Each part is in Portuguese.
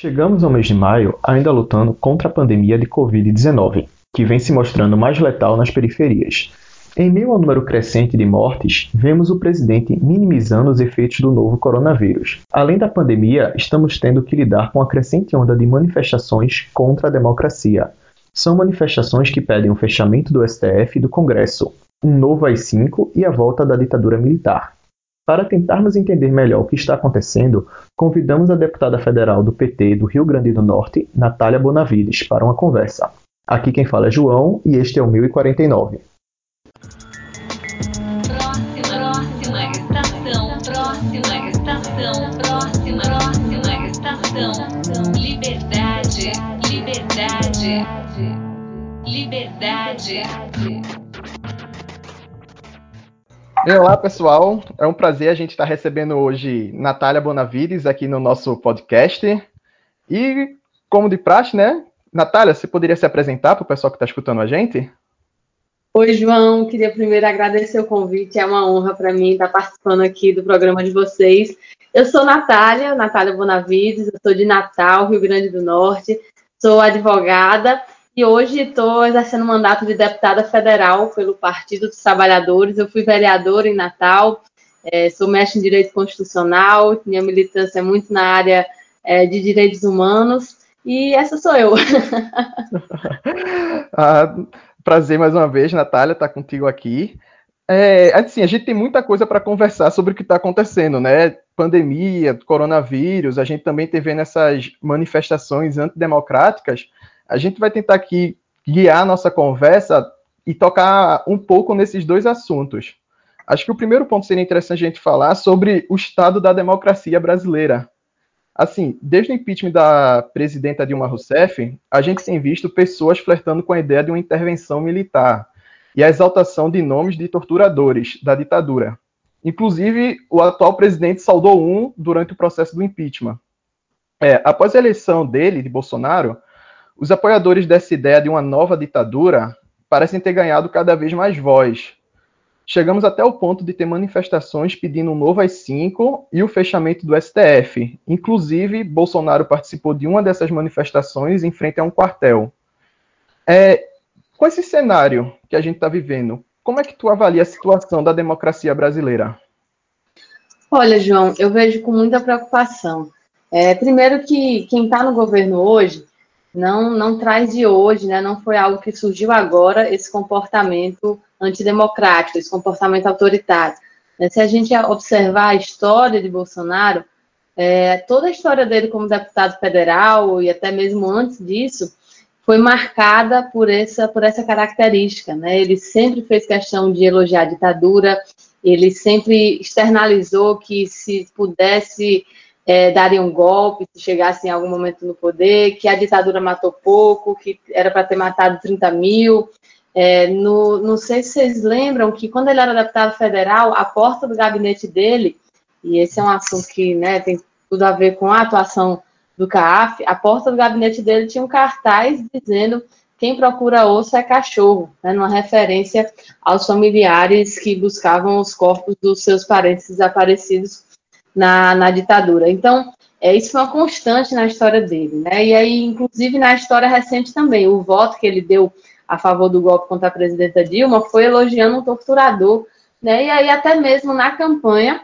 Chegamos ao mês de maio ainda lutando contra a pandemia de Covid-19, que vem se mostrando mais letal nas periferias. Em meio ao número crescente de mortes, vemos o presidente minimizando os efeitos do novo coronavírus. Além da pandemia, estamos tendo que lidar com a crescente onda de manifestações contra a democracia. São manifestações que pedem o fechamento do STF e do Congresso, um novo AI-5 e a volta da ditadura militar. Para tentarmos entender melhor o que está acontecendo, convidamos a deputada federal do PT do Rio Grande do Norte, Natália Bonavides, para uma conversa. Aqui quem fala é João e este é o 1049. Olá, pessoal. É um prazer a gente estar recebendo hoje Natália Bonavides aqui no nosso podcast. E, como de praxe, né? Natália, você poderia se apresentar para o pessoal que está escutando a gente? Oi, João. Queria primeiro agradecer o convite. É uma honra para mim estar participando aqui do programa de vocês. Eu sou Natália, Natália Bonavides, eu sou de Natal, Rio Grande do Norte. Sou advogada e hoje estou exercendo o mandato de deputada federal pelo Partido dos Trabalhadores. Eu fui vereadora em Natal, é, sou mestre em Direito Constitucional, minha militância é muito na área é, de direitos humanos, e essa sou eu. ah, prazer mais uma vez, Natália, estar tá contigo aqui. É, assim, a gente tem muita coisa para conversar sobre o que está acontecendo, né? Pandemia, coronavírus, a gente também teve nessas manifestações antidemocráticas a gente vai tentar aqui guiar a nossa conversa e tocar um pouco nesses dois assuntos. Acho que o primeiro ponto seria interessante a gente falar sobre o estado da democracia brasileira. Assim, desde o impeachment da presidenta Dilma Rousseff, a gente tem visto pessoas flertando com a ideia de uma intervenção militar e a exaltação de nomes de torturadores da ditadura. Inclusive, o atual presidente saudou um durante o processo do impeachment. É, após a eleição dele, de Bolsonaro, os apoiadores dessa ideia de uma nova ditadura parecem ter ganhado cada vez mais voz. Chegamos até o ponto de ter manifestações pedindo um novo AI-5 e o fechamento do STF. Inclusive, Bolsonaro participou de uma dessas manifestações em frente a um quartel. É, com esse cenário que a gente está vivendo, como é que tu avalia a situação da democracia brasileira? Olha, João, eu vejo com muita preocupação. É, primeiro que quem está no governo hoje não, não traz de hoje, né? não foi algo que surgiu agora, esse comportamento antidemocrático, esse comportamento autoritário. Né? Se a gente observar a história de Bolsonaro, é, toda a história dele como deputado federal e até mesmo antes disso, foi marcada por essa, por essa característica. Né? Ele sempre fez questão de elogiar a ditadura, ele sempre externalizou que se pudesse é, darem um golpe se chegassem em algum momento no poder, que a ditadura matou pouco, que era para ter matado 30 mil. É, no, não sei se vocês lembram que quando ele era deputado federal, a porta do gabinete dele, e esse é um assunto que né, tem tudo a ver com a atuação do CAF, a porta do gabinete dele tinha um cartaz dizendo quem procura osso é cachorro, né, numa referência aos familiares que buscavam os corpos dos seus parentes desaparecidos na, na ditadura. Então, é, isso foi uma constante na história dele, né? E aí, inclusive, na história recente também, o voto que ele deu a favor do golpe contra a presidenta Dilma foi elogiando um torturador, né? E aí, até mesmo na campanha,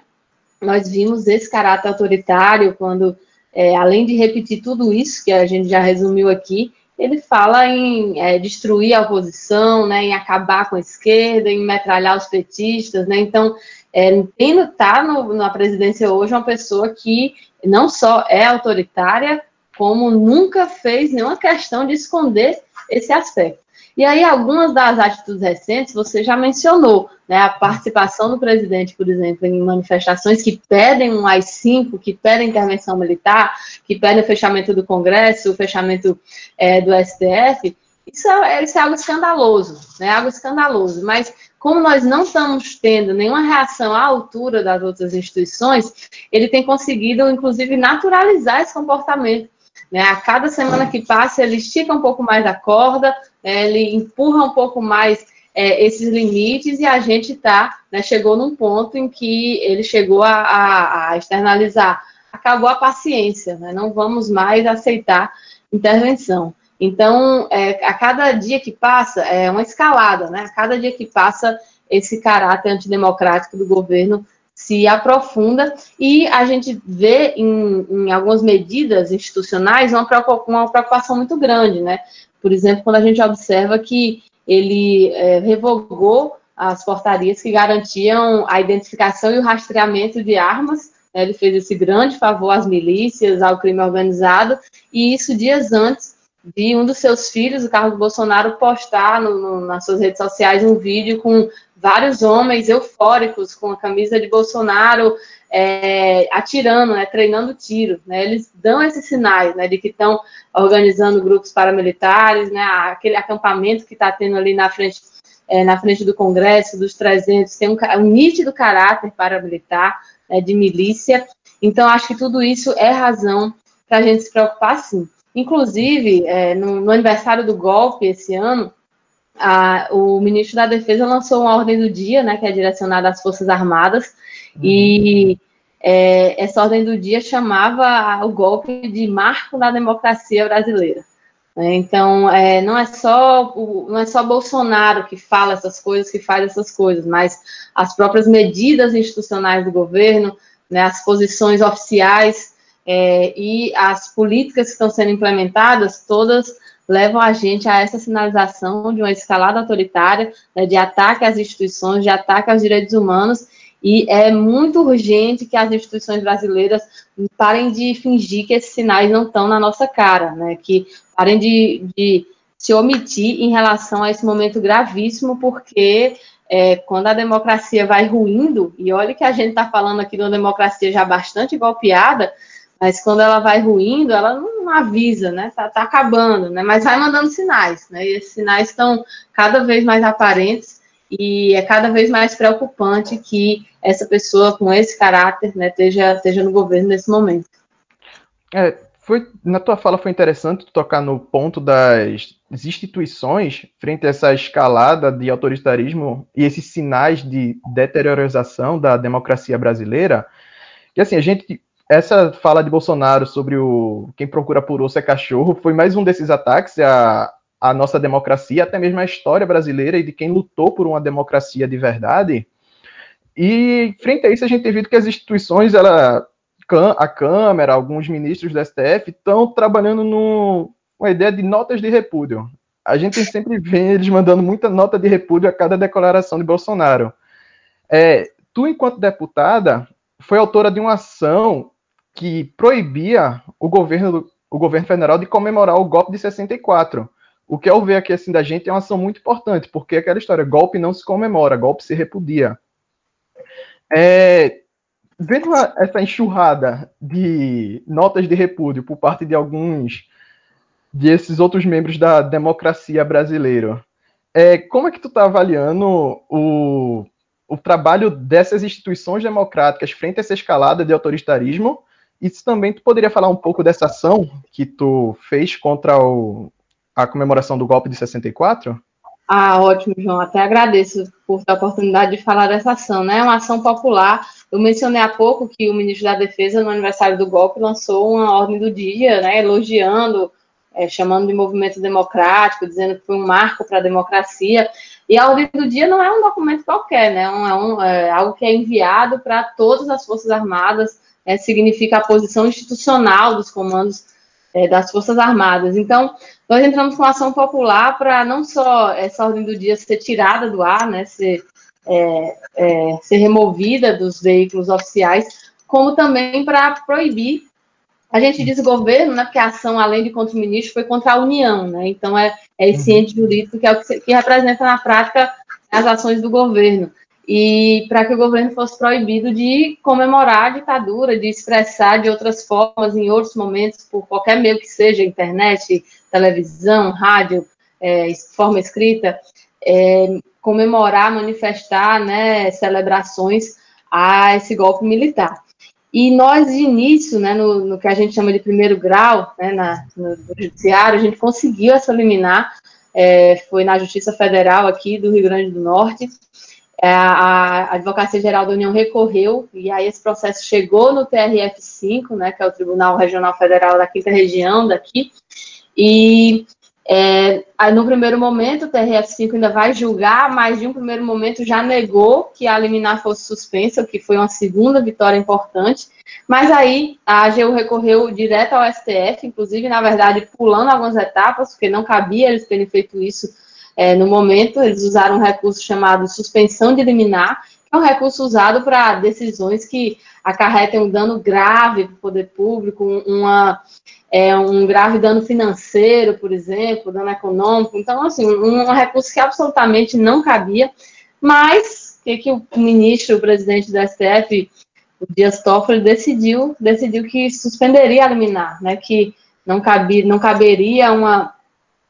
nós vimos esse caráter autoritário, quando, é, além de repetir tudo isso que a gente já resumiu aqui, ele fala em é, destruir a oposição, né, em acabar com a esquerda, em metralhar os petistas, né? Então, é, Pino está na presidência hoje uma pessoa que não só é autoritária, como nunca fez nenhuma questão de esconder esse aspecto. E aí, algumas das atitudes recentes você já mencionou, né? A participação do presidente, por exemplo, em manifestações que pedem um AI-5, que pedem intervenção militar, que pedem o fechamento do Congresso, o fechamento é, do STF. Isso é, isso é algo escandaloso, né? Algo escandaloso. Mas como nós não estamos tendo nenhuma reação à altura das outras instituições, ele tem conseguido, inclusive, naturalizar esse comportamento. Né? A cada semana que passa, ele estica um pouco mais a corda, né? ele empurra um pouco mais é, esses limites e a gente tá, né, chegou num ponto em que ele chegou a, a, a externalizar acabou a paciência, né? não vamos mais aceitar intervenção. Então, é, a cada dia que passa, é uma escalada, né? A cada dia que passa, esse caráter antidemocrático do governo se aprofunda e a gente vê em, em algumas medidas institucionais uma preocupação muito grande, né? Por exemplo, quando a gente observa que ele é, revogou as portarias que garantiam a identificação e o rastreamento de armas. Né? Ele fez esse grande favor às milícias, ao crime organizado, e isso dias antes de um dos seus filhos, o Carlos Bolsonaro, postar no, no, nas suas redes sociais um vídeo com vários homens eufóricos com a camisa de Bolsonaro é, atirando, né, treinando tiro. Né, eles dão esses sinais né, de que estão organizando grupos paramilitares, né, aquele acampamento que está tendo ali na frente, é, na frente do Congresso, dos 300, tem um, um nítido caráter paramilitar, né, de milícia. Então, acho que tudo isso é razão para a gente se preocupar, sim. Inclusive, é, no, no, aniversário do golpe esse ano, a, o ministro da Defesa lançou uma ordem do dia, né, que é direcionada às Forças Armadas, uhum. e é, essa ordem do dia chamava o golpe de marco da democracia brasileira. Né? Então, é, não, é só o, não é só Bolsonaro que fala essas coisas, que faz essas coisas, mas as próprias medidas institucionais do governo, né, as posições oficiais é, e as políticas que estão sendo implementadas, todas levam a gente a essa sinalização de uma escalada autoritária, né, de ataque às instituições, de ataque aos direitos humanos, e é muito urgente que as instituições brasileiras parem de fingir que esses sinais não estão na nossa cara, né, que parem de, de se omitir em relação a esse momento gravíssimo, porque é, quando a democracia vai ruindo, e olha que a gente está falando aqui de uma democracia já bastante golpeada, mas quando ela vai ruindo, ela não avisa, né? Tá, tá acabando, né? Mas vai mandando sinais, né? E esses sinais estão cada vez mais aparentes e é cada vez mais preocupante que essa pessoa com esse caráter, né, esteja, esteja no governo nesse momento. É, foi, na tua fala foi interessante tocar no ponto das instituições frente a essa escalada de autoritarismo e esses sinais de deteriorização da democracia brasileira. Que assim, a gente essa fala de Bolsonaro sobre o quem procura por osso é cachorro foi mais um desses ataques à, à nossa democracia, até mesmo à história brasileira e de quem lutou por uma democracia de verdade. E frente a isso a gente tem visto que as instituições, ela, a Câmara, alguns ministros do STF estão trabalhando numa ideia de notas de repúdio. A gente sempre vê eles mandando muita nota de repúdio a cada declaração de Bolsonaro. É, tu, enquanto deputada, foi autora de uma ação que proibia o governo, o governo federal de comemorar o golpe de 64. O que eu ver aqui assim da gente é uma ação muito importante, porque aquela história, golpe não se comemora, golpe se repudia. É, vendo essa enxurrada de notas de repúdio por parte de alguns desses outros membros da democracia brasileira, é, como é que tu está avaliando o, o trabalho dessas instituições democráticas frente a essa escalada de autoritarismo e também tu poderia falar um pouco dessa ação que tu fez contra o, a comemoração do golpe de 64? Ah, ótimo, João. Até agradeço por ter a oportunidade de falar dessa ação. Né? É uma ação popular. Eu mencionei há pouco que o ministro da Defesa, no aniversário do golpe, lançou uma ordem do dia, né, elogiando, é, chamando de movimento democrático, dizendo que foi um marco para a democracia. E a ordem do dia não é um documento qualquer, né? É, um, é algo que é enviado para todas as Forças Armadas é, significa a posição institucional dos comandos é, das Forças Armadas. Então, nós entramos com ação popular para não só essa ordem do dia ser tirada do ar, né, ser, é, é, ser removida dos veículos oficiais, como também para proibir. A gente diz governo, né, porque a ação, além de contra o ministro, foi contra a União. Né, então, é, é esse uhum. ente jurídico que, é o que, que representa na prática as ações do governo e para que o governo fosse proibido de comemorar a ditadura, de expressar de outras formas, em outros momentos, por qualquer meio que seja, internet, televisão, rádio, é, forma escrita, é, comemorar, manifestar né, celebrações a esse golpe militar. E nós, de início, né, no, no que a gente chama de primeiro grau, né, na, no, judiciário, a gente conseguiu essa liminar, é, foi na Justiça Federal aqui do Rio Grande do Norte, a, Advocacia Geral da União recorreu, e aí esse processo chegou no TRF5, né, que é o Tribunal Regional Federal da Quinta Região daqui, e é, no primeiro momento, o TRF5 ainda vai julgar, mas de um primeiro momento já negou que a liminar fosse suspensa, o que foi uma segunda vitória importante. Mas aí a AGU recorreu direto ao STF, inclusive, na verdade, pulando algumas etapas, porque não cabia eles terem feito isso é, no momento. Eles usaram um recurso chamado suspensão de liminar, que é um recurso usado para decisões que acarretem um dano grave para o poder público, uma é, um grave dano financeiro, por exemplo, dano econômico. Então, assim, um, um recurso que absolutamente não cabia, mas o que, que o ministro, o presidente do STF, o Dias Toffoli, decidiu, decidiu que suspenderia a liminar, né, que não, cabia, não caberia uma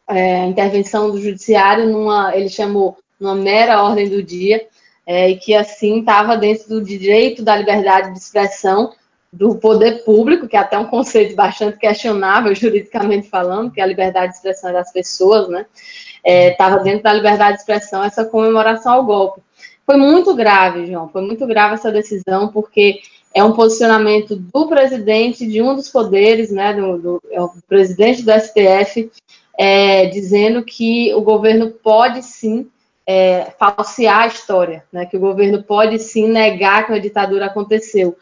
é, intervenção do judiciário numa, ele chamou, numa mera ordem do dia, é, e que assim estava dentro do direito da liberdade de expressão do poder público, que é até um conceito bastante questionável juridicamente falando, que é a liberdade de expressão das pessoas, né? Estava é, dentro da liberdade de expressão essa comemoração ao golpe. Foi muito grave, João, foi muito grave essa decisão, porque é um posicionamento do presidente de um dos poderes, né, do, do é o presidente do STF, é, dizendo que o governo pode sim é, falsear a história, né, que o governo pode sim negar que a ditadura aconteceu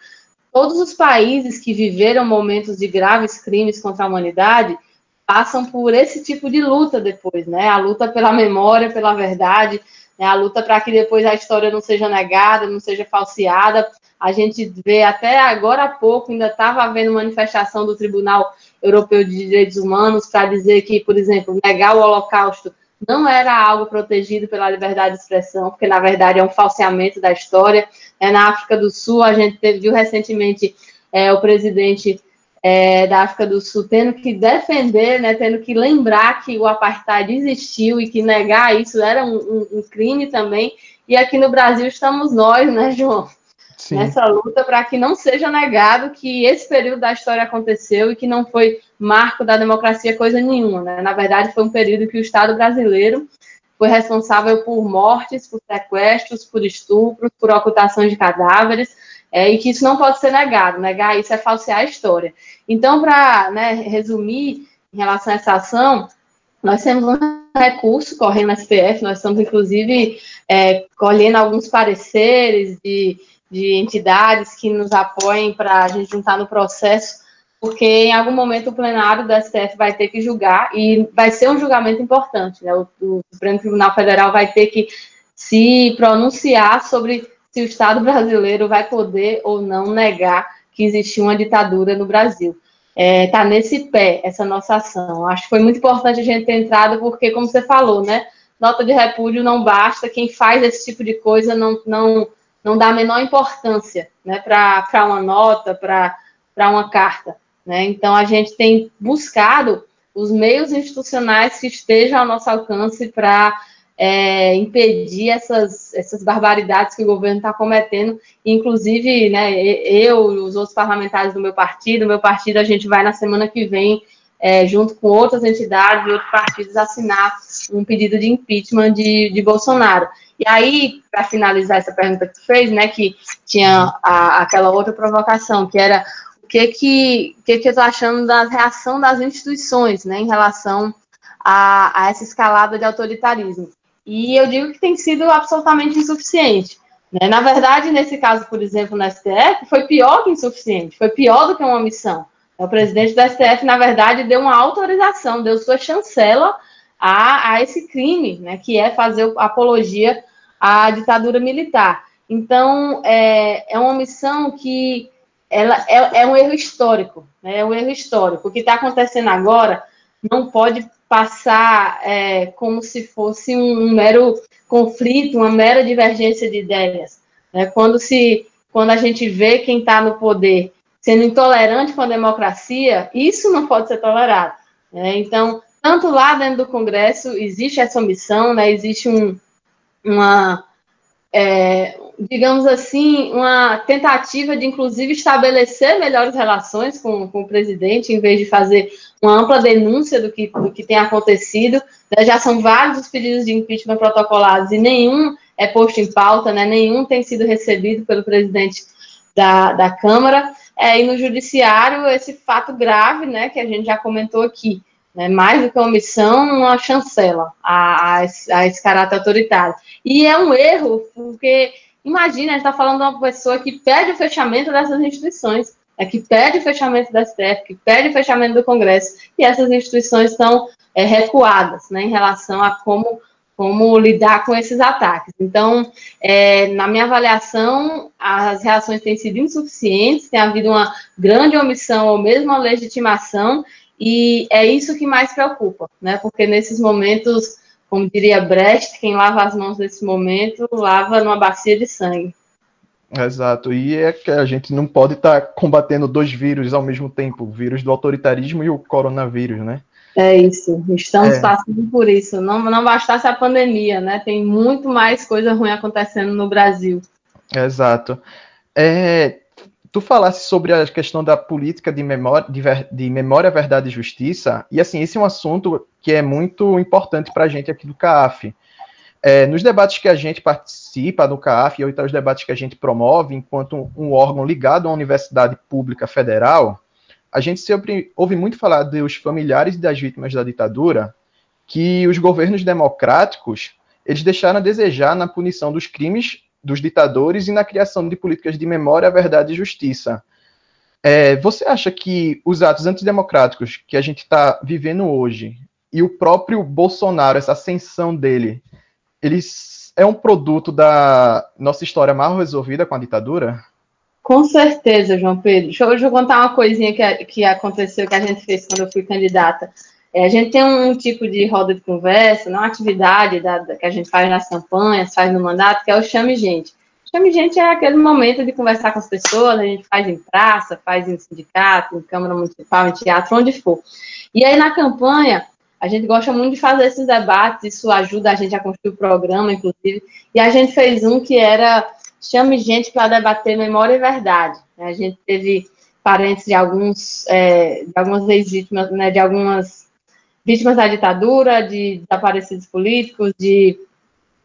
todos os países que viveram momentos de graves crimes contra a humanidade passam por esse tipo de luta depois, né? A luta pela memória, pela verdade, né? a luta para que depois a história não seja negada, não seja falseada. A gente vê até agora há pouco, ainda estava havendo manifestação do Tribunal Europeu de Direitos Humanos para dizer que, por exemplo, negar o Holocausto não era algo protegido pela liberdade de expressão, porque na verdade é um falseamento da história. É, na África do Sul, a gente viu recentemente é, o presidente é, da África do Sul tendo que defender, né, tendo que lembrar que o apartheid existiu e que negar isso era um, um, um crime também. E aqui no Brasil estamos nós, né, João? Sim. nessa luta para que não seja negado que esse período da história aconteceu e que não foi marco da democracia coisa nenhuma. Né? Na verdade, foi um período que o Estado brasileiro foi responsável por mortes, por sequestros, por estupros, por ocultação de cadáveres, é, e que isso não pode ser negado. Negar isso é falsear a história. Então, para né, resumir em relação a essa ação, nós temos um recurso correndo na STF, nós estamos, inclusive, é, colhendo alguns pareceres de de entidades que nos apoiem para a gente juntar no processo, porque em algum momento o plenário do STF vai ter que julgar e vai ser um julgamento importante. Né? O, o Supremo Tribunal Federal vai ter que se pronunciar sobre se o Estado brasileiro vai poder ou não negar que existiu uma ditadura no Brasil. Está é, tá nesse pé essa nossa ação. Acho que foi muito importante a gente ter entrado, porque, como você falou, né? Nota de repúdio não basta, quem faz esse tipo de coisa não, não não dá a menor importância né, para uma nota, para uma carta. Né? Então, a gente tem buscado os meios institucionais que estejam ao nosso alcance para é, impedir essas, essas barbaridades que o governo está cometendo. Inclusive, né, eu e os outros parlamentares do meu partido, meu partido, a gente vai na semana que vem, é, junto com outras entidades e outros partidos, assinar um pedido de impeachment de, de Bolsonaro. E aí, para finalizar essa pergunta que tu fez, né, que tinha a, aquela outra provocação, que era o que que, que, que eu estou achando da reação das instituições, né, em relação a, a essa escalada de autoritarismo. E eu digo que tem sido absolutamente insuficiente. Né? Na verdade, nesse caso, por exemplo, no STF, foi pior que insuficiente, foi pior do que uma omissão. O presidente do STF, na verdade, deu uma autorização, deu sua chancela a, a esse crime, né, que é fazer apologia a ditadura militar. Então, é, é uma missão que ela é, é um erro histórico, né? é um erro histórico. O que está acontecendo agora não pode passar é, como se fosse um, um, mero conflito, uma mera divergência de ideias. Né? Quando, se, quando a gente vê quem está no poder sendo intolerante com a democracia, isso não pode ser tolerado. Né? Então, tanto lá dentro do Congresso existe essa omissão, né? existe um, uma, é, digamos assim, uma tentativa de, inclusive, estabelecer melhores relações com, com, o presidente, em vez de fazer uma ampla denúncia do que, do que tem acontecido. Né? Já são vários os pedidos de impeachment protocolados e nenhum é posto em pauta, né? nenhum tem sido recebido pelo presidente da, da Câmara. É, e no Judiciário, esse fato grave, né, que a gente já comentou aqui, né, mais do que uma omissão, uma chancela a, a, a esse caráter autoritário. E é um erro, porque imagina, a gente está falando de uma pessoa que pede o fechamento dessas instituições, é que pede o fechamento da STF, que pede o fechamento do Congresso, e essas instituições estão é, recuadas né, em relação a como como lidar com esses ataques. Então, é, na minha avaliação, as reações têm sido insuficientes, tem havido uma grande omissão ou mesmo uma legitimação, e é isso que mais preocupa, né? Porque nesses momentos, como diria Brecht, quem lava as mãos nesse momento lava numa bacia de sangue. Exato, e é que a gente não pode estar tá combatendo dois vírus ao mesmo tempo, o vírus do autoritarismo e o coronavírus, né? É isso, estamos é. passando por isso. Não, não bastasse a pandemia, né? Tem muito mais coisa ruim acontecendo no Brasil. Exato. É, tu falasse sobre a questão da política de memória, de, ver, de memória, verdade e justiça, e assim, esse é um assunto que é muito importante para a gente aqui do CAF. É, nos debates que a gente participa no CAF e outros debates que a gente promove, enquanto um, um órgão ligado à Universidade Pública Federal, a gente sempre ouve muito falar dos familiares das vítimas da ditadura, que os governos democráticos eles deixaram a desejar na punição dos crimes dos ditadores e na criação de políticas de memória, verdade e justiça. É, você acha que os atos antidemocráticos que a gente está vivendo hoje e o próprio Bolsonaro, essa ascensão dele, eles é um produto da nossa história mal resolvida com a ditadura? Com certeza, João Pedro. Deixa eu, deixa eu contar uma coisinha que, que aconteceu, que a gente fez quando eu fui candidata. É, a gente tem um, tipo de roda de conversa, uma atividade da, da, que a gente faz nas campanhas, faz no mandato, que é o Chame Gente. Chame Gente é aquele momento de conversar com as pessoas, a gente faz em praça, faz em sindicato, em Câmara Municipal, em teatro, onde for. E aí na campanha, a gente gosta muito de fazer esses debates, isso ajuda a gente a construir o programa, inclusive. E a gente fez um que era chame gente para debater memória e verdade. A gente teve parentes de alguns, é, de algumas ex-vítimas, né, de algumas vítimas da ditadura, de desaparecidos políticos, de,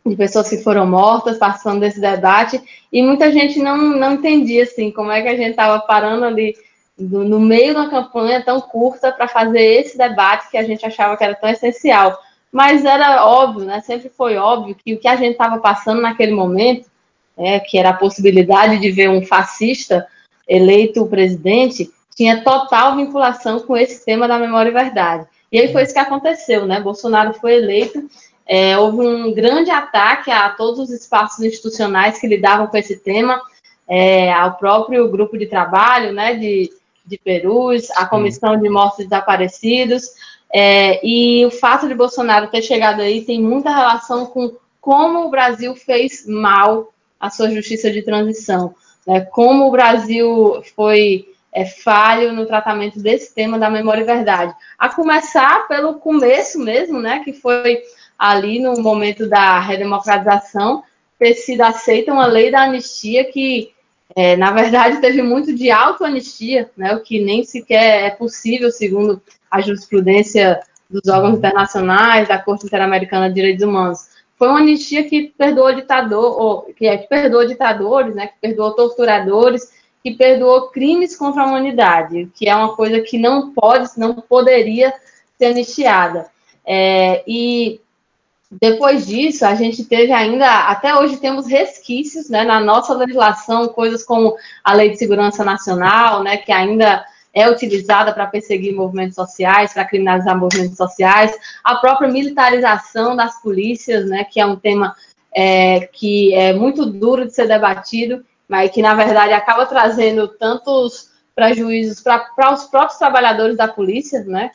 de pessoas que foram mortas participando desse debate, e muita gente não, não entendia, assim, como é que a gente estava parando ali do, no meio de uma campanha tão curta para fazer esse debate que a gente achava que era tão essencial. Mas era óbvio, né, sempre foi óbvio que o que a gente estava passando naquele momento é, que era a possibilidade de ver um fascista eleito presidente, tinha total vinculação com esse tema da memória e verdade. E aí foi isso que aconteceu, né? Bolsonaro foi eleito, é, houve um grande ataque a todos os espaços institucionais que lidavam com esse tema, é, ao próprio grupo de trabalho, né, de, de Perus, a Comissão de Mortos Desaparecidos, é, e o fato de Bolsonaro ter chegado aí tem muita relação com como o Brasil fez mal a sua justiça de transição. Né? Como o Brasil foi é, falho no tratamento desse tema da memória e verdade. A começar pelo começo mesmo, né, que foi ali no momento da redemocratização, ter sido aceita uma lei da anistia que, é, na verdade, teve muito de autoanistia, né, o que nem sequer é possível, segundo a jurisprudência dos órgãos internacionais, da Corte Interamericana de Direitos Humanos. Foi uma anistia que perdoou ditador, ou, que, é, que perdoou ditadores, né, que perdoou torturadores, que perdoou crimes contra a humanidade, que é uma coisa que não pode, não poderia ser anistiada. É, e depois disso, a gente teve ainda, até hoje temos resquícios né, na nossa legislação, coisas como a Lei de Segurança Nacional, né, que ainda é utilizada para perseguir movimentos sociais, para criminalizar movimentos sociais, a própria militarização das polícias, né, que é um tema é, que é muito duro de ser debatido, mas que, na verdade, acaba trazendo tantos prejuízos para os próprios trabalhadores da polícia, né,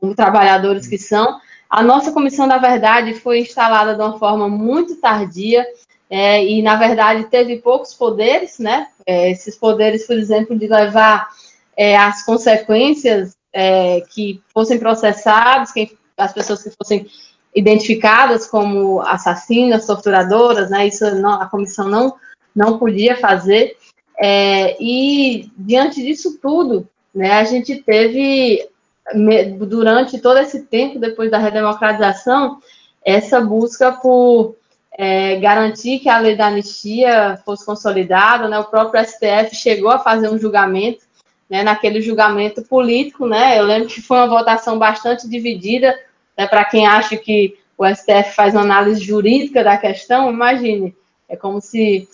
como trabalhadores que são. A nossa Comissão da Verdade foi instalada de uma forma muito tardia, é, e, na verdade, teve poucos poderes, né? É, esses poderes, por exemplo, de levar é, as consequências é, que fossem processados, que, as pessoas que fossem identificadas como assassinas, torturadoras, né, isso não, a comissão não, não podia fazer. É, e diante disso tudo, né, a gente teve, durante todo esse tempo, depois da redemocratização, essa busca por é, garantir que a lei da anistia fosse consolidada, né? O próprio STF chegou a fazer um julgamento, né? Naquele julgamento político, né? Eu lembro que foi uma votação bastante dividida, né? Para quem acha que o STF faz uma análise jurídica da questão, imagine, é como se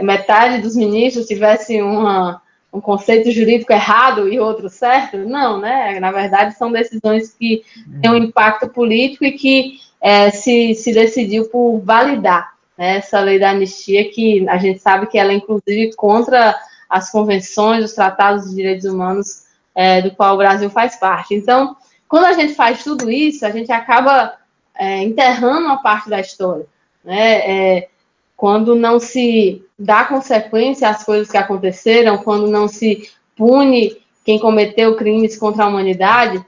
metade dos ministros tivesse uma, um conceito jurídico errado e outro certo. Não, né? Na verdade, são decisões que têm um impacto político e que é, se, se decidiu por validar né, essa lei da anistia, que a gente sabe que ela é, inclusive, contra as convenções, os tratados de direitos humanos é, do qual o Brasil faz parte. Então, quando a gente faz tudo isso, a gente acaba é, enterrando uma parte da história. Né? É, quando não se dá consequência às coisas que aconteceram, quando não se pune quem cometeu crimes contra a humanidade,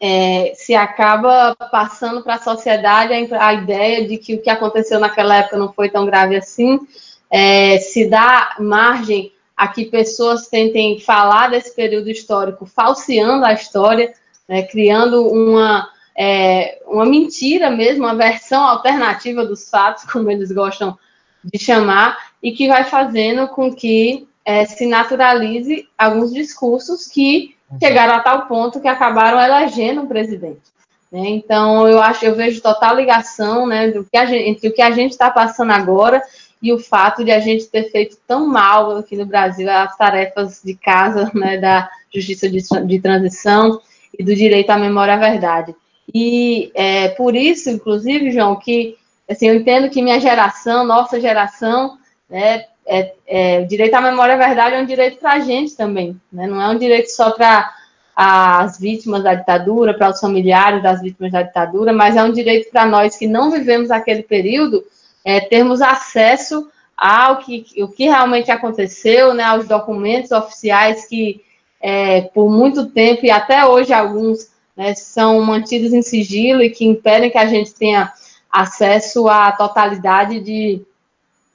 é, se acaba passando para a sociedade a, ideia de que o que aconteceu naquela época não foi tão grave assim, é, se dá margem a que pessoas tentem falar desse período histórico falseando a história, né, criando uma, é, uma mentira mesmo, uma versão alternativa dos fatos, como eles gostam de chamar, e que vai fazendo com que é, se naturalize alguns discursos que chegaram a tal ponto que acabaram elegendo um presidente. Né? Então, eu acho, eu vejo total ligação né, do que gente, entre o que a gente está passando agora e o fato de a gente ter feito tão mal aqui no Brasil as tarefas de casa né, da justiça de, de transição e do direito à memória à verdade. E é por isso, inclusive, João, que assim, eu entendo que minha geração, nossa geração, né, é, é, o direito à memória, à verdade, é um direito para a gente também, né? não é um direito só para as vítimas da ditadura, para os familiares das vítimas da ditadura, mas é um direito para nós que não vivemos aquele período, é, termos acesso ao que, o que realmente aconteceu, né, aos documentos oficiais que, é, por muito tempo, e até hoje alguns, né, são mantidos em sigilo e que impedem que a gente tenha acesso à totalidade de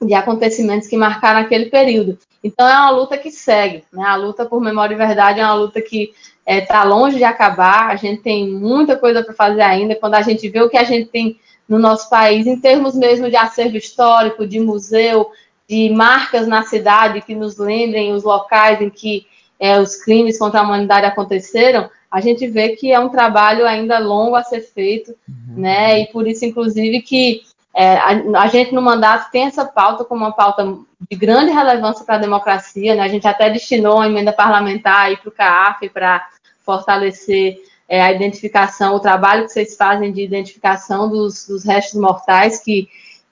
de acontecimentos que marcaram aquele período. Então é uma luta que segue, né? A luta por memória e verdade é uma luta que está é, tá longe de acabar. A gente tem muita coisa para fazer ainda. Quando a gente vê o que a gente tem no nosso país, em termos mesmo de acervo histórico, de museu, de marcas na cidade que nos lembrem os locais em que é, os crimes contra a humanidade aconteceram, a gente vê que é um trabalho ainda longo a ser feito, uhum. né? E por isso, inclusive, que é, a, a, gente no mandato tem essa pauta como uma pauta de grande relevância para a democracia, né? A gente até destinou uma emenda parlamentar para o CAF para fortalecer é, a identificação, o trabalho que vocês fazem de identificação dos, dos restos mortais que,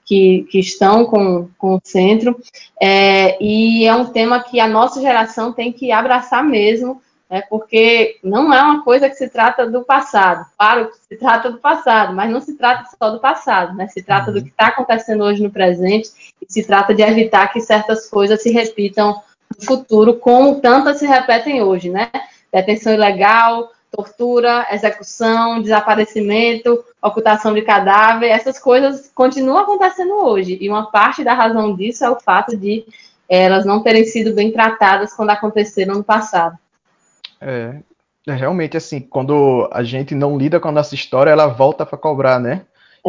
que, que, estão com, com o centro. É, e é um tema que a nossa geração tem que abraçar mesmo, né, porque não é uma coisa que se trata do passado. Claro que se trata do passado, mas não se trata só do passado, né? Se trata do uhum. que está acontecendo hoje no presente e se trata de evitar que certas coisas se repitam no futuro, como tantas se repetem hoje, né? Detenção ilegal, tortura, execução, desaparecimento, ocultação de cadáver, essas coisas continuam acontecendo hoje. E uma parte da razão disso é o fato de elas não terem sido bem tratadas quando aconteceram no passado. É, é realmente assim, quando a gente não lida com a nossa história, ela volta para cobrar, né?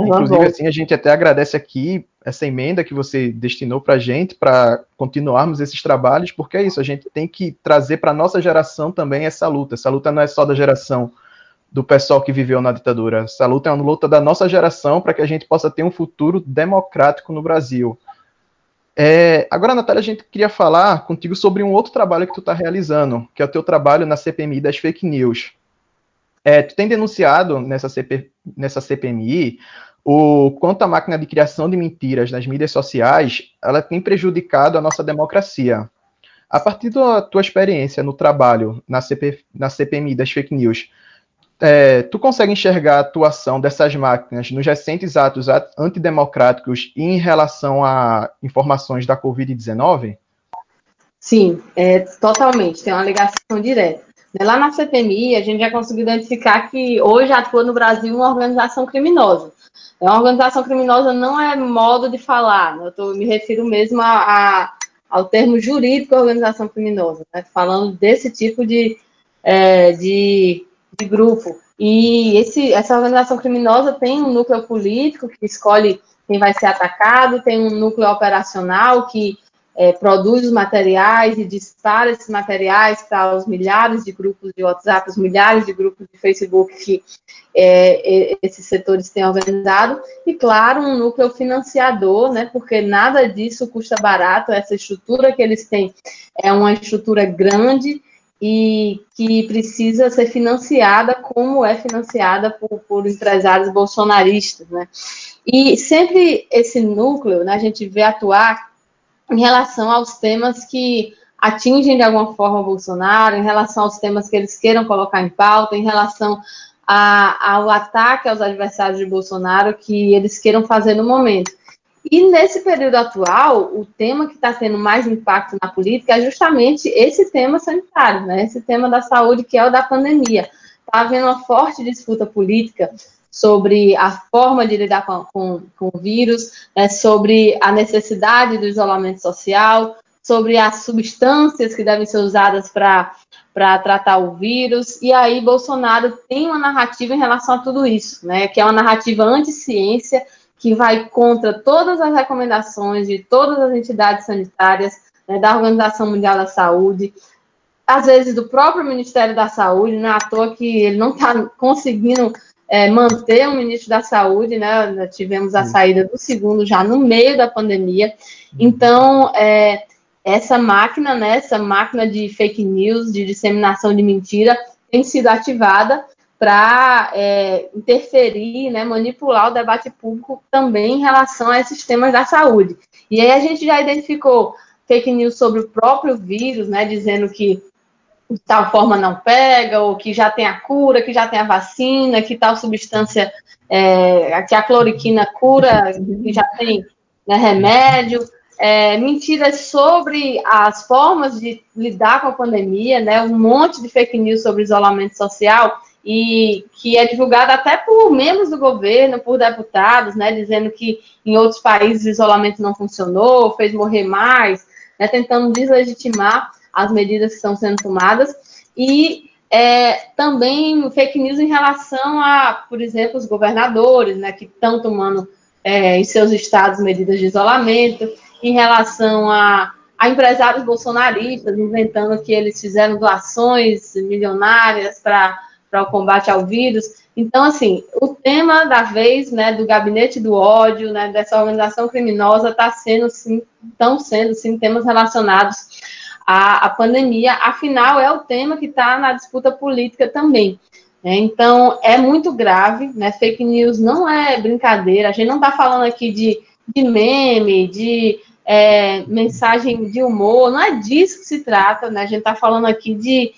Inclusive, assim, a gente até agradece aqui essa emenda que você destinou para a gente, para continuarmos esses trabalhos, porque é isso, a gente tem que trazer para a nossa geração também essa luta. Essa luta não é só da geração do pessoal que viveu na ditadura, essa luta é uma luta da nossa geração para que a gente possa ter um futuro democrático no Brasil. É, agora, Natália, a gente queria falar contigo sobre um outro trabalho que tu está realizando, que é o teu trabalho na CPMI das fake news. É, tu tem denunciado nessa, CP, nessa CPMI o quanto a máquina de criação de mentiras nas mídias sociais ela tem prejudicado a nossa democracia. A partir da tua experiência no trabalho na, CP, na CPMI das fake news, é, tu consegue enxergar a atuação dessas máquinas nos recentes atos antidemocráticos e em relação a informações da Covid-19? Sim, é, totalmente, tem uma ligação direta. Lá na CPMI, a gente já conseguiu identificar que hoje atua no Brasil uma organização criminosa. É uma organização criminosa não é modo de falar, né? eu tô, me refiro mesmo a, a, ao termo jurídico organização criminosa, né? falando desse tipo de, é, de de grupo. E esse, essa organização criminosa tem um núcleo político que escolhe quem vai ser atacado, tem um núcleo operacional que é, produz os materiais e dispara esses materiais para os milhares de grupos de WhatsApp, os milhares de grupos de Facebook que é, esses setores têm organizado, e claro, um núcleo financiador, né, porque nada disso custa barato, essa estrutura que eles têm é uma estrutura grande e que precisa ser financiada como é financiada por, por empresários bolsonaristas, né? E sempre esse núcleo, né, a gente vê atuar em relação aos temas que atingem de alguma forma o Bolsonaro, em relação aos temas que eles queiram colocar em pauta, em relação a, ao ataque aos adversários de Bolsonaro que eles queiram fazer no momento. E nesse período atual, o tema que está tendo mais impacto na política é justamente esse tema sanitário, né? esse tema da saúde, que é o da pandemia. Está havendo uma forte disputa política sobre a forma de lidar com, com, com o vírus, né, sobre a necessidade do isolamento social, sobre as substâncias que devem ser usadas para tratar o vírus. E aí Bolsonaro tem uma narrativa em relação a tudo isso, né, que é uma narrativa anti-ciência, que vai contra todas as recomendações de todas as entidades sanitárias, né, da Organização Mundial da Saúde, às vezes do próprio Ministério da Saúde, não é à toa que ele não está conseguindo é, manter o ministro da Saúde, né? Tivemos a saída do segundo já no meio da pandemia. Então, é, essa máquina, né, essa máquina de fake news, de disseminação de mentira, tem sido ativada para é, interferir, né, manipular o debate público também em relação a esses temas da saúde. E aí a gente já identificou fake news sobre o próprio vírus, né, dizendo que tal forma não pega, ou que já tem a cura, que já tem a vacina, que tal substância, é, que a cloriquina cura, que já tem né, remédio. É, mentiras sobre as formas de lidar com a pandemia, né, um monte de fake news sobre isolamento social, e que é divulgado até por membros do governo, por deputados, né, dizendo que em outros países o isolamento não funcionou, fez morrer mais, né, tentando deslegitimar as medidas que estão sendo tomadas e é, também fake news em relação a, por exemplo, os governadores, né, que estão tomando é, em seus estados medidas de isolamento, em relação a, a empresários bolsonaristas, inventando que eles fizeram doações milionárias para o combate ao vírus. Então, assim, o tema da vez, né, do gabinete do ódio, né, dessa organização criminosa, está sendo, sim, estão sendo, sim, temas relacionados a, a pandemia, afinal, é o tema que está na disputa política também. Né? Então, é muito grave, né? Fake news não é brincadeira, a gente não está falando aqui de, de meme, de é, mensagem de humor, não é disso que se trata, né? A gente está falando aqui de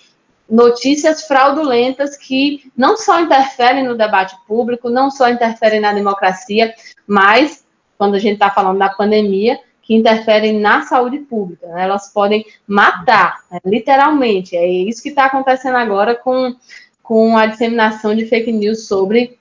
notícias fraudulentas que não só interferem no debate público, não só interferem na democracia, mas, quando a gente está falando da pandemia, que interferem na saúde pública. Né? Elas podem matar, né? literalmente. É isso que está acontecendo agora com, com a disseminação de fake news sobre,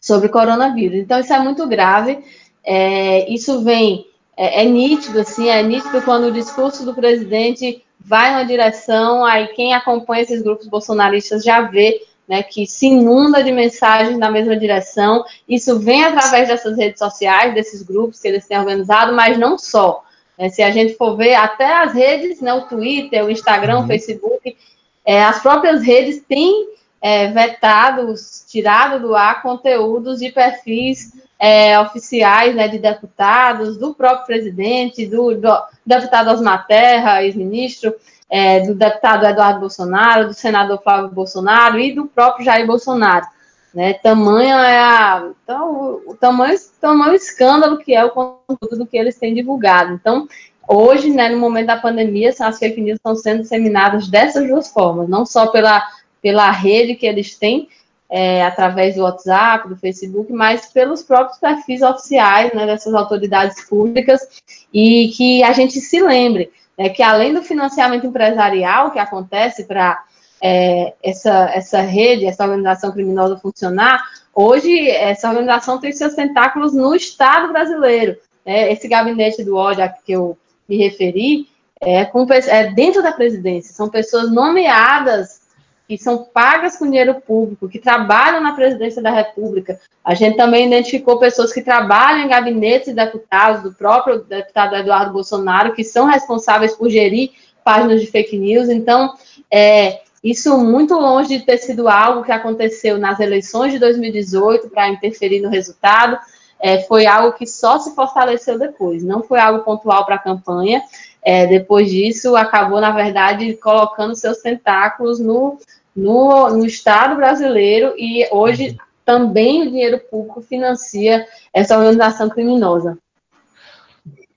sobre coronavírus. Então, isso é muito grave. É, isso vem, é, é nítido, assim, é nítido quando o discurso do presidente vai numa direção, aí quem acompanha esses grupos bolsonaristas já vê né, que se inunda de mensagens na mesma direção. Isso vem através dessas redes sociais, desses grupos que eles têm organizado, mas não só. É, se a gente for ver, até as redes, né, o Twitter, o Instagram, uhum. o Facebook, é, as próprias redes têm é, vetado, tirado do ar conteúdos de perfis é, oficiais né, de deputados, do próprio presidente, do, do deputado Osmar Terra, ex-ministro, é, do deputado Eduardo Bolsonaro, do senador Flávio Bolsonaro e do próprio Jair Bolsonaro. Né? Tamanho é a, então, o tamanho, tamanho escândalo que é o conteúdo do que eles têm divulgado. Então, hoje, né, no momento da pandemia, as fake news estão sendo disseminadas dessas duas formas, não só pela, pela rede que eles têm, é, através do WhatsApp, do Facebook, mas pelos próprios perfis oficiais né, dessas autoridades públicas, e que a gente se lembre é que além do financiamento empresarial que acontece para é, essa, essa rede, essa organização criminosa funcionar, hoje essa organização tem seus tentáculos no Estado brasileiro. Né? Esse gabinete do ódio a que eu me referi é, com, é dentro da presidência, são pessoas nomeadas que são pagas com dinheiro público, que trabalham na presidência da República. A gente também identificou pessoas que trabalham em gabinetes de deputados, do próprio deputado Eduardo Bolsonaro, que são responsáveis por gerir páginas de fake news. Então, é, isso muito longe de ter sido algo que aconteceu nas eleições de 2018 para interferir no resultado, é, foi algo que só se fortaleceu depois, não foi algo pontual para a campanha. É, depois disso, acabou, na verdade, colocando seus tentáculos no, no, no Estado brasileiro e hoje também o dinheiro público financia essa organização criminosa.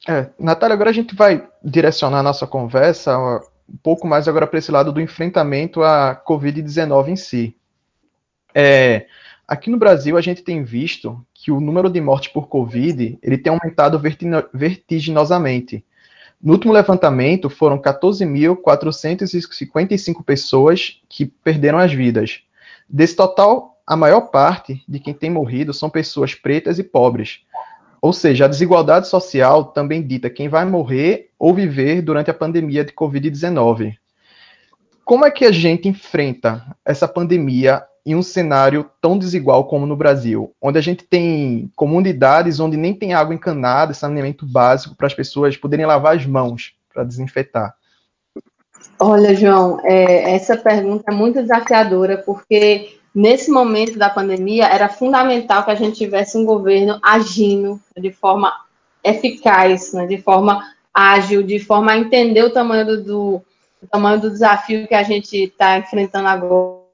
É, Natália, agora a gente vai direcionar a nossa conversa um pouco mais agora para esse lado do enfrentamento à Covid-19 em si. É, aqui no Brasil, a gente tem visto que o número de mortes por Covid ele tem aumentado vertiginosamente. No último levantamento, foram 14.455 pessoas que perderam as vidas. Desse total, a maior parte de quem tem morrido são pessoas pretas e pobres. Ou seja, a desigualdade social também dita quem vai morrer ou viver durante a pandemia de Covid-19. Como é que a gente enfrenta essa pandemia em um cenário tão desigual como no Brasil, onde a gente tem comunidades onde nem tem água encanada, saneamento básico para as pessoas poderem lavar as mãos para desinfetar? Olha, João, é, essa pergunta é muito desafiadora, porque nesse momento da pandemia era fundamental que a gente tivesse um governo agindo de forma eficaz, né, de forma ágil, de forma a entender o tamanho do, do o tamanho do desafio que a gente está enfrentando agora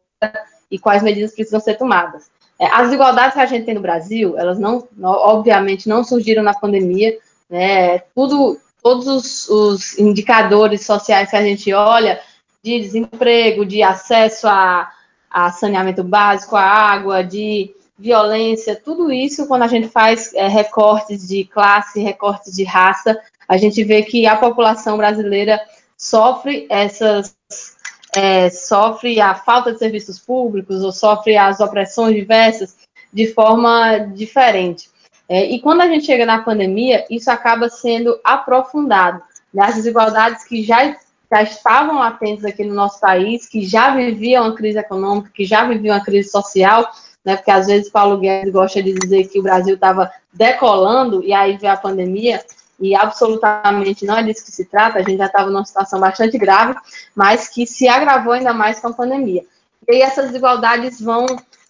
e quais medidas precisam ser tomadas. É, as desigualdades que a gente tem no Brasil, elas não, obviamente, não surgiram na pandemia, né? Tudo, todos os, os indicadores sociais que a gente olha, de desemprego, de acesso a, a saneamento básico, a água, de violência, tudo isso, quando a gente faz é, recortes de classe, recortes de raça, a gente vê que a população brasileira sofre essas é, sofre a falta de serviços públicos ou sofre as opressões diversas de forma diferente. É, e quando a gente chega na pandemia, isso acaba sendo aprofundado. Né? As desigualdades que já, já estavam latentes aqui no nosso país, que já viviam uma crise econômica, que já viviam uma crise social, né? porque às vezes Paulo Guedes gosta de dizer que o Brasil estava decolando e aí veio a pandemia e absolutamente não é disso que se trata, a gente já estava numa situação bastante grave, mas que se agravou ainda mais com a pandemia. E aí essas desigualdades vão,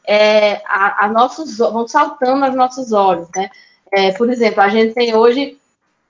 é, a, a nossos, vão saltando aos nossos olhos, né? É, por exemplo, a gente tem hoje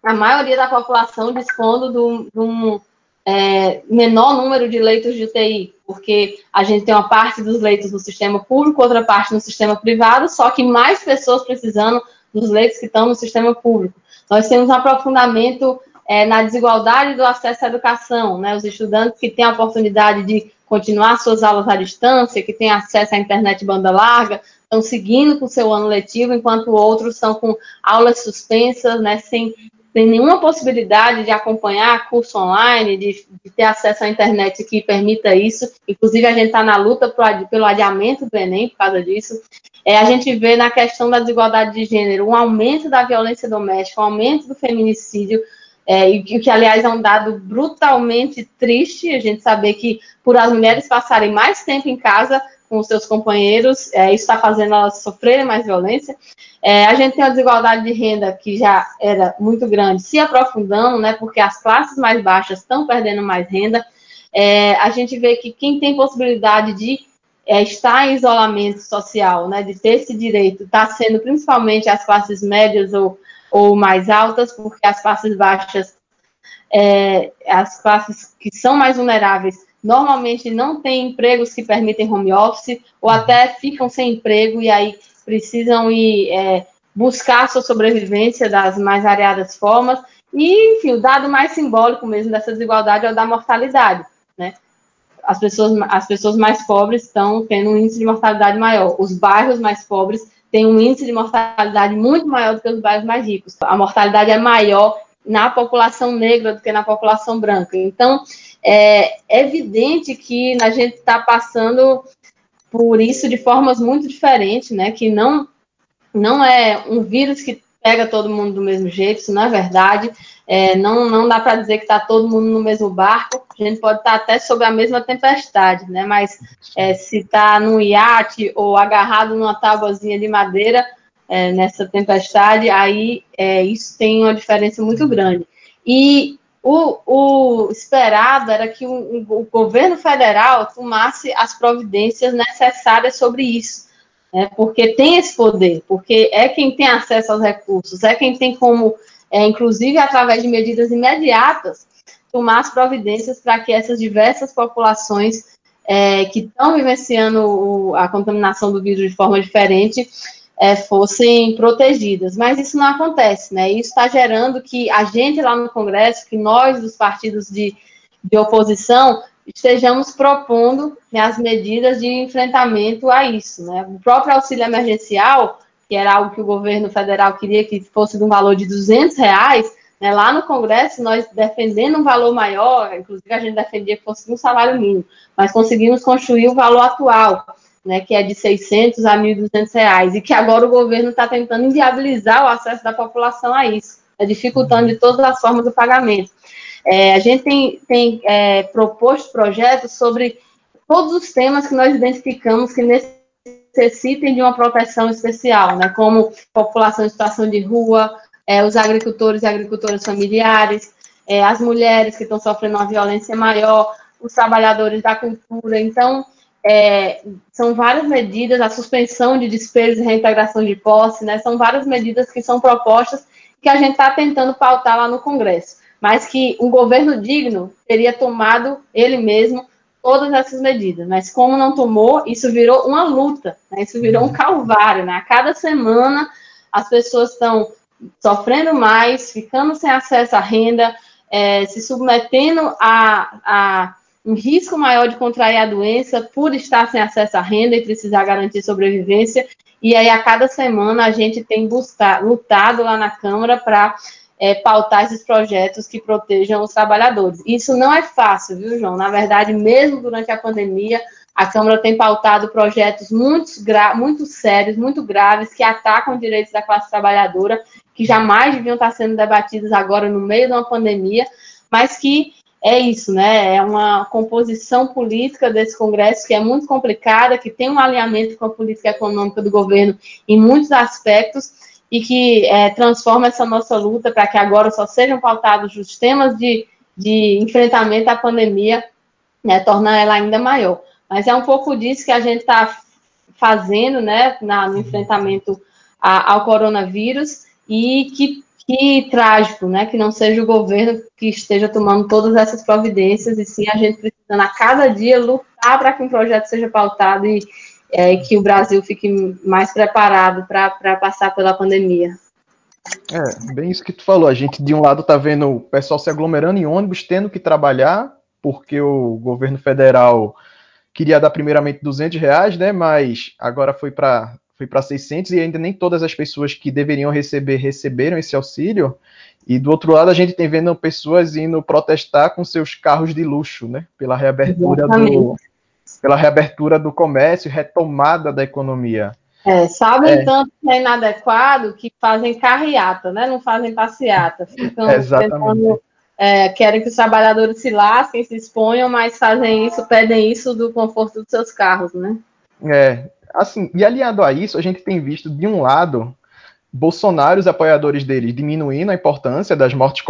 a maioria da população dispondo de um, é, menor número de leitos de UTI, porque a gente tem uma parte dos leitos no sistema público, outra parte no sistema privado, só que mais pessoas precisando dos leitos que estão no sistema público. Nós temos um aprofundamento é, na desigualdade do acesso à educação, né? Os estudantes que têm a oportunidade de continuar suas aulas à distância, que têm acesso à internet banda larga, estão seguindo com seu ano letivo, enquanto outros estão com aulas suspensas, né, sem, sem nenhuma possibilidade de acompanhar curso online, de, de, ter acesso à internet que permita isso. Inclusive, a gente está na luta pro, pelo adiamento do Enem por causa disso é, a gente vê na questão da desigualdade de gênero um aumento da violência doméstica, um aumento do feminicídio, é, e que, aliás, é um dado brutalmente triste, a gente saber que por as mulheres passarem mais tempo em casa com os seus companheiros, é, isso está fazendo elas sofrerem mais violência. É, a gente tem a desigualdade de renda que já era muito grande, se aprofundando, né, porque as classes mais baixas estão perdendo mais renda. É, a gente vê que quem tem possibilidade de é, está em isolamento social, né, de ter esse direito, está sendo principalmente as classes médias ou, ou mais altas, porque as classes baixas, é, as classes que são mais vulneráveis, normalmente não têm empregos que permitem home office, ou até ficam sem emprego e aí precisam ir é, buscar sua sobrevivência das mais variadas formas. E, enfim, o dado mais simbólico mesmo dessa desigualdade é o da mortalidade? As pessoas, as pessoas mais pobres estão tendo um índice de mortalidade maior. Os bairros mais pobres têm um índice de mortalidade muito maior do que os bairros mais ricos. A mortalidade é maior na população negra do que na população branca. Então, é evidente que a gente está passando por isso de formas muito diferentes, né? Que não, não é um vírus que pega todo mundo do mesmo jeito, isso não é verdade. É, não, não dá para dizer que está todo mundo no mesmo barco. A gente pode estar tá até sob a mesma tempestade, né? Mas é, se está num iate ou agarrado numa tábuazinha de madeira é, nessa tempestade, aí é, isso tem uma diferença muito grande. E o, o esperado era que o, o, governo federal tomasse as providências necessárias sobre isso, né, porque tem esse poder, porque é quem tem acesso aos recursos, é quem tem como, é, inclusive através de medidas imediatas, tomar as providências para que essas diversas populações é, que estão vivenciando a contaminação do vírus de forma diferente é, fossem protegidas. Mas isso não acontece, né? Isso está gerando que a gente lá no Congresso, que nós dos partidos de, de oposição, estejamos propondo né, as medidas de enfrentamento a isso. Né? O próprio auxílio emergencial, que era algo que o governo federal queria que fosse de um valor de 200 reais, né, lá no Congresso, nós defendendo um valor maior, inclusive a gente defendia que fosse um salário mínimo, mas conseguimos construir o valor atual né, que é de 600 a 1.200 reais, e que agora o governo está tentando inviabilizar o acesso da população a isso, né, dificultando de todas as formas o pagamento. É, a gente tem, tem é, proposto projetos sobre todos os temas que nós identificamos que necessitem de uma proteção especial, né, como população em situação de rua, é, os agricultores e agricultoras familiares, é, as mulheres que estão sofrendo uma violência maior, os trabalhadores da cultura. Então, é, são várias medidas, a suspensão de despesas e reintegração de posse, né, são várias medidas que são propostas que a gente está tentando pautar lá no Congresso, mas que um governo digno teria tomado ele mesmo todas essas medidas, mas como não tomou, isso virou uma luta, né, isso virou um uhum. calvário, né, a cada semana as pessoas estão sofrendo mais, ficando sem acesso à renda, é, se submetendo a, a um risco maior de contrair a doença por estar sem acesso à renda e precisar garantir sobrevivência. E aí, a cada semana, a gente tem lutado lá na Câmara para é, pautar esses projetos que protejam os trabalhadores. Isso não é fácil, viu, João? Na verdade, mesmo durante a pandemia, a Câmara tem pautado projetos muito, muito sérios, muito graves, que atacam direitos da classe trabalhadora, que jamais deviam estar sendo debatidos agora no meio de uma pandemia, mas que é isso, né? É uma composição política desse Congresso que é muito complicada, que tem um alinhamento com a política econômica do governo em muitos aspectos e que é, transforma essa nossa luta para que agora só sejam pautados os temas de, de enfrentamento à pandemia, né, tornar ela ainda maior. Mas é um pouco disso que a gente está fazendo, né, na, no enfrentamento a, ao coronavírus e que que trágico, né? Que não seja o governo que esteja tomando todas essas providências, e sim a gente precisando a cada dia lutar para que um projeto seja pautado e é, que o Brasil fique mais preparado para passar pela pandemia. É, bem isso que tu falou. A gente, de um lado, tá vendo o pessoal se aglomerando em ônibus, tendo que trabalhar, porque o governo federal queria dar primeiramente 200 reais, né? Mas agora foi para foi para 600 e ainda nem todas as pessoas que deveriam receber receberam esse auxílio. E do outro lado, a gente tem vendo pessoas indo protestar com seus carros de luxo, né? Pela reabertura do pela reabertura do comércio, retomada da economia. É, sabem é. tanto que é inadequado que fazem carreata, né? Não fazem passeata. Ficam tentando, é, querem que os trabalhadores se lasquem, se exponham, mas fazem isso, pedem isso do conforto dos seus carros, né? É, assim, e aliado a isso, a gente tem visto, de um lado, Bolsonaro e os apoiadores dele diminuindo a importância das mortes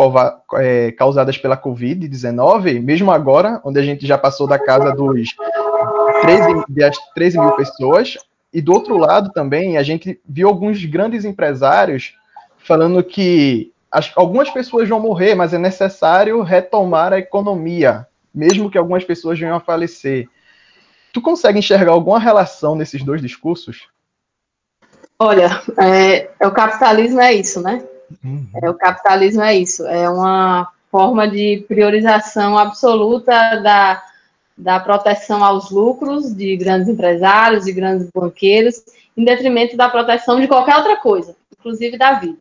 é, causadas pela Covid-19, mesmo agora, onde a gente já passou da casa dos 13, das 13 mil pessoas. E do outro lado também, a gente viu alguns grandes empresários falando que as, algumas pessoas vão morrer, mas é necessário retomar a economia, mesmo que algumas pessoas venham a falecer. Tu consegue enxergar alguma relação nesses dois discursos? Olha, é, é o capitalismo é isso, né? Uhum. É, o capitalismo é isso. É uma forma de priorização absoluta da, da proteção aos lucros de grandes empresários, de grandes banqueiros, em detrimento da proteção de qualquer outra coisa, inclusive da vida.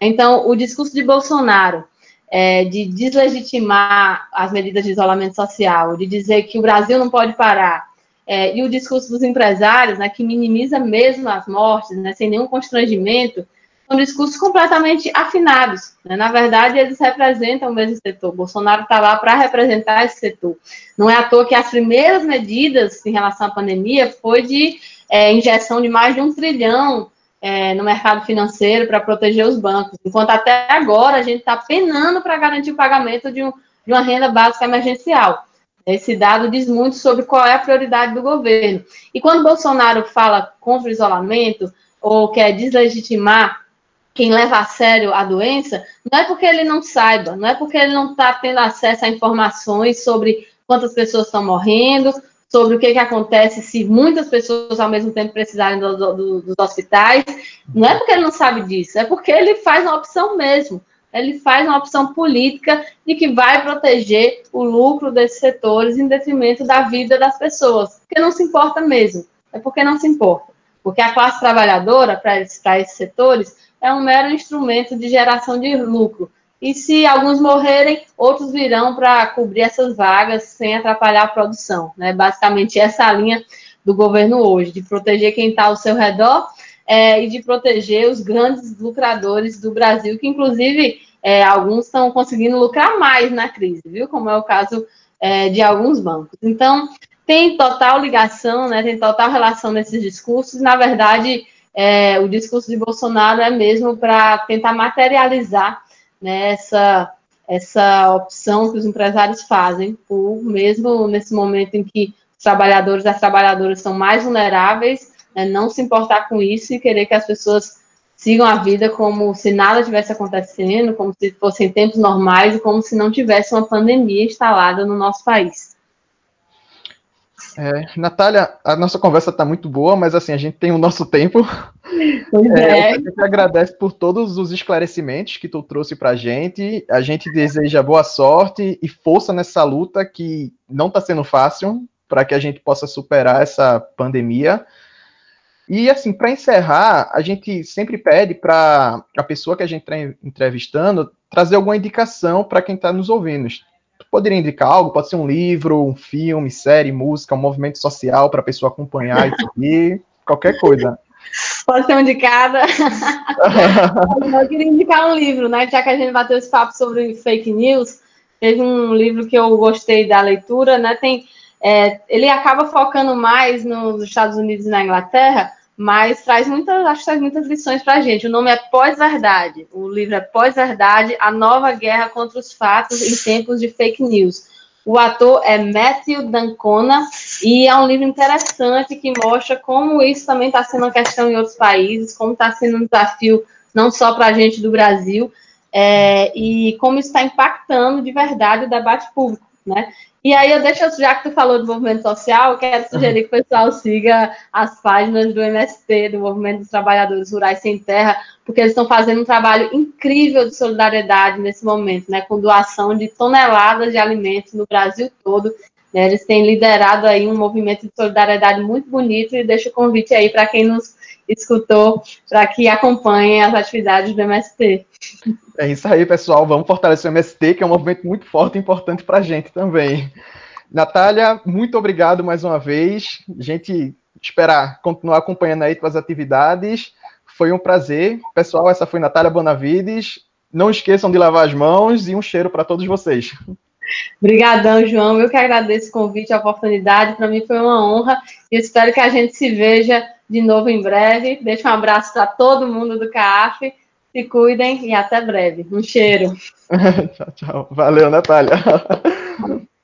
Então, o discurso de Bolsonaro é, de deslegitimar as medidas de isolamento social, de dizer que o Brasil não pode parar, é, e o discurso dos empresários, né, que minimiza mesmo as mortes, né, sem nenhum constrangimento, são discursos completamente afinados. Né? Na verdade, eles representam o mesmo setor. Bolsonaro está lá para representar esse setor. Não é à toa que as primeiras medidas em relação à pandemia foi de é, injeção de mais de um trilhão é, no mercado financeiro para proteger os bancos, enquanto até agora a gente está penando para garantir o pagamento de, um, de uma renda básica emergencial. Esse dado diz muito sobre qual é a prioridade do governo. E quando Bolsonaro fala contra o isolamento ou quer deslegitimar quem leva a sério a doença, não é porque ele não saiba, não é porque ele não está tendo acesso a informações sobre quantas pessoas estão morrendo, sobre o que, que acontece se muitas pessoas ao mesmo tempo precisarem do, do, dos hospitais. Não é porque ele não sabe disso, é porque ele faz uma opção mesmo. Ele faz uma opção política de que vai proteger o lucro desses setores em detrimento da vida das pessoas, porque não se importa mesmo. É porque não se importa. Porque a classe trabalhadora, para esses, setores, é um mero instrumento de geração de lucro. E se alguns morrerem, outros virão para cobrir essas vagas sem atrapalhar a produção. Né? Basicamente, essa é a linha do governo hoje, de proteger quem está ao seu redor é, e de proteger os grandes lucradores do Brasil, que inclusive é, alguns estão conseguindo lucrar mais na crise, viu? Como é o caso é, de alguns bancos. Então, tem total ligação, né, tem total relação nesses discursos. Na verdade, é, o discurso de Bolsonaro é mesmo para tentar materializar né, essa, essa opção que os empresários fazem, por mesmo nesse momento em que os trabalhadores e as trabalhadoras são mais vulneráveis, né, não se importar com isso e querer que as pessoas sigam a vida como se nada tivesse acontecendo, como se fossem tempos normais e como se não tivesse uma pandemia instalada no nosso país. É, Natália, a nossa conversa está muito boa, mas assim, a gente tem o nosso tempo. Pois é. é. A gente agradece por todos os esclarecimentos que tu trouxe para a gente. A gente deseja boa sorte e força nessa luta que não está sendo fácil para que a gente possa superar essa pandemia. E assim, para encerrar, a gente sempre pede para a pessoa que a gente está entrevistando trazer alguma indicação para quem está nos ouvindo poderia indicar algo? Pode ser um livro, um filme, série, música, um movimento social para a pessoa acompanhar e seguir, qualquer coisa. Pode ser indicada. eu queria indicar um livro, né? Já que a gente bateu esse papo sobre fake news, teve um livro que eu gostei da leitura, né? Tem, é, ele acaba focando mais nos Estados Unidos e na Inglaterra, mas traz muitas, acho que traz muitas lições para a gente. O nome é Pós-Verdade. O livro é Pós-Verdade, a nova guerra contra os fatos em tempos de fake news. O ator é Matthew Dancona e é um livro interessante que mostra como isso também está sendo uma questão em outros países, como está sendo um desafio não só para a gente do Brasil, é, e como isso está impactando de verdade o debate público. Né? E aí eu deixo, já que tu falou do movimento social, quero sugerir que o pessoal siga as páginas do MST, do Movimento dos Trabalhadores Rurais Sem Terra, porque eles estão fazendo um trabalho incrível de solidariedade nesse momento, né, com doação de toneladas de alimentos no Brasil todo. Né, eles têm liderado aí um movimento de solidariedade muito bonito e deixo o convite aí para quem nos escutou, para que acompanhem as atividades do MST. É isso aí, pessoal. Vamos fortalecer o MST, que é um movimento muito forte e importante para a gente também. Natália, muito obrigado mais uma vez. A gente esperar continuar acompanhando aí tuas atividades. Foi um prazer. Pessoal, essa foi Natália Bonavides. Não esqueçam de lavar as mãos e um cheiro para todos vocês. Obrigadão, João. Eu que agradeço o convite, a oportunidade. Para mim foi uma honra e espero que a gente se veja de novo em breve. Deixo um abraço para todo mundo do CAF. Se cuidem e até breve. Um cheiro. tchau, tchau. Valeu, Natália.